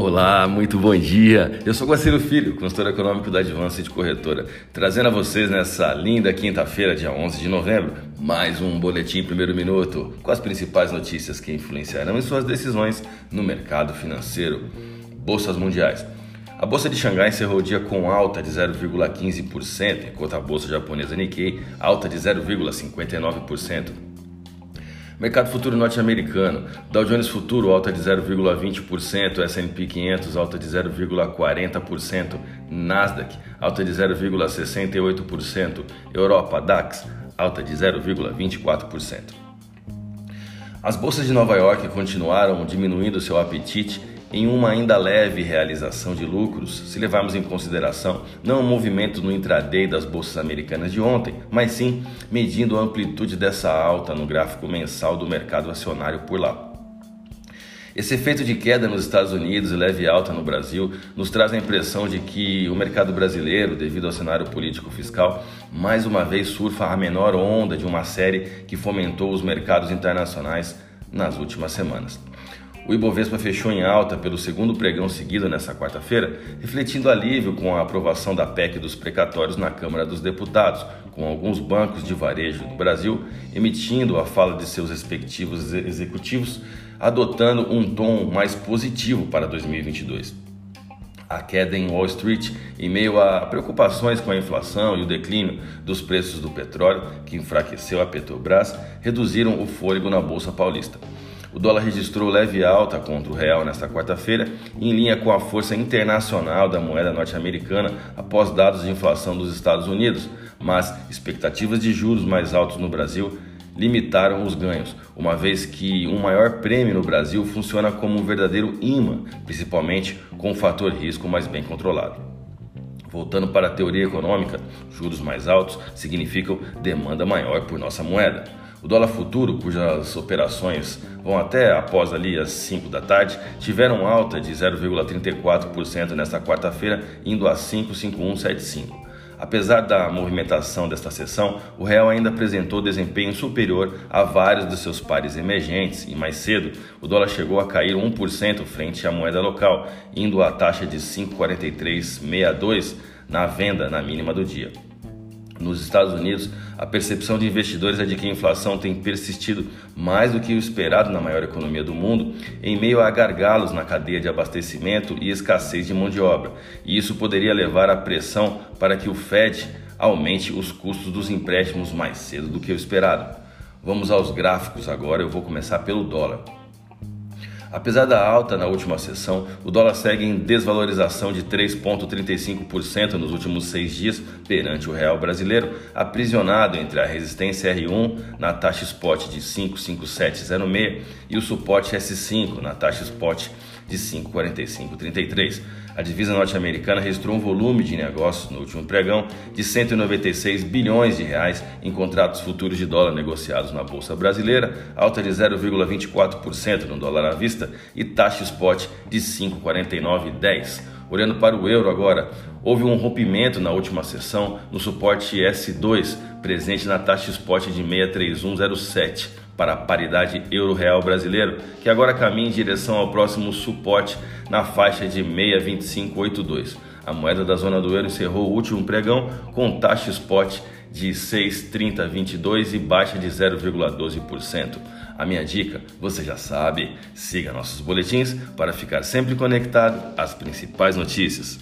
Olá, muito bom dia. Eu sou Guaciro Filho, consultor econômico da Advance de Corretora, trazendo a vocês nessa linda quinta-feira, dia 11 de novembro, mais um boletim primeiro minuto com as principais notícias que influenciarão em suas decisões no mercado financeiro. Bolsas mundiais. A bolsa de Xangai encerrou o dia com alta de 0,15%, enquanto a bolsa japonesa Nikkei alta de 0,59%. Mercado futuro norte-americano, Dow Jones futuro alta de 0,20%, S&P 500 alta de 0,40%, Nasdaq alta de 0,68%, Europa DAX alta de 0,24%. As bolsas de Nova York continuaram diminuindo seu apetite em uma ainda leve realização de lucros, se levarmos em consideração não o movimento no intraday das bolsas americanas de ontem, mas sim medindo a amplitude dessa alta no gráfico mensal do mercado acionário por lá. Esse efeito de queda nos Estados Unidos e leve alta no Brasil nos traz a impressão de que o mercado brasileiro, devido ao cenário político fiscal, mais uma vez surfa a menor onda de uma série que fomentou os mercados internacionais nas últimas semanas. O Ibovespa fechou em alta pelo segundo pregão seguido nesta quarta-feira, refletindo alívio com a aprovação da PEC dos precatórios na Câmara dos Deputados, com alguns bancos de varejo do Brasil emitindo a fala de seus respectivos executivos, adotando um tom mais positivo para 2022. A queda em Wall Street, em meio a preocupações com a inflação e o declínio dos preços do petróleo, que enfraqueceu a Petrobras, reduziram o fôlego na Bolsa Paulista. O dólar registrou leve alta contra o real nesta quarta-feira, em linha com a força internacional da moeda norte-americana após dados de inflação dos Estados Unidos, mas expectativas de juros mais altos no Brasil limitaram os ganhos, uma vez que um maior prêmio no Brasil funciona como um verdadeiro imã, principalmente com o fator risco mais bem controlado. Voltando para a teoria econômica, juros mais altos significam demanda maior por nossa moeda. O dólar futuro, cujas operações vão até após ali as 5 da tarde, tiveram alta de 0,34% nesta quarta-feira, indo a 55175. Apesar da movimentação desta sessão, o real ainda apresentou desempenho superior a vários dos seus pares emergentes e mais cedo, o dólar chegou a cair 1% frente à moeda local, indo à taxa de 5,4362 na venda na mínima do dia. Nos Estados Unidos, a percepção de investidores é de que a inflação tem persistido mais do que o esperado na maior economia do mundo, em meio a gargalos na cadeia de abastecimento e escassez de mão de obra. E isso poderia levar à pressão para que o Fed aumente os custos dos empréstimos mais cedo do que o esperado. Vamos aos gráficos agora, eu vou começar pelo dólar. Apesar da alta na última sessão, o dólar segue em desvalorização de 3,35% nos últimos seis dias perante o real brasileiro, aprisionado entre a resistência R1 na taxa spot de 5,5706 e o suporte S5 na taxa spot de 5,4533. A divisa norte-americana registrou um volume de negócios no último pregão de 196 bilhões de reais em contratos futuros de dólar negociados na bolsa brasileira, alta de 0,24% no dólar à vista e taxa spot de 5,4910. Olhando para o euro agora, houve um rompimento na última sessão no suporte S2, presente na taxa spot de 63107 para a paridade euro-real brasileiro, que agora caminha em direção ao próximo suporte na faixa de 6,2582. A moeda da zona do euro encerrou o último pregão com taxa spot de 6,3022 e baixa de 0,12%. A minha dica, você já sabe, siga nossos boletins para ficar sempre conectado às principais notícias.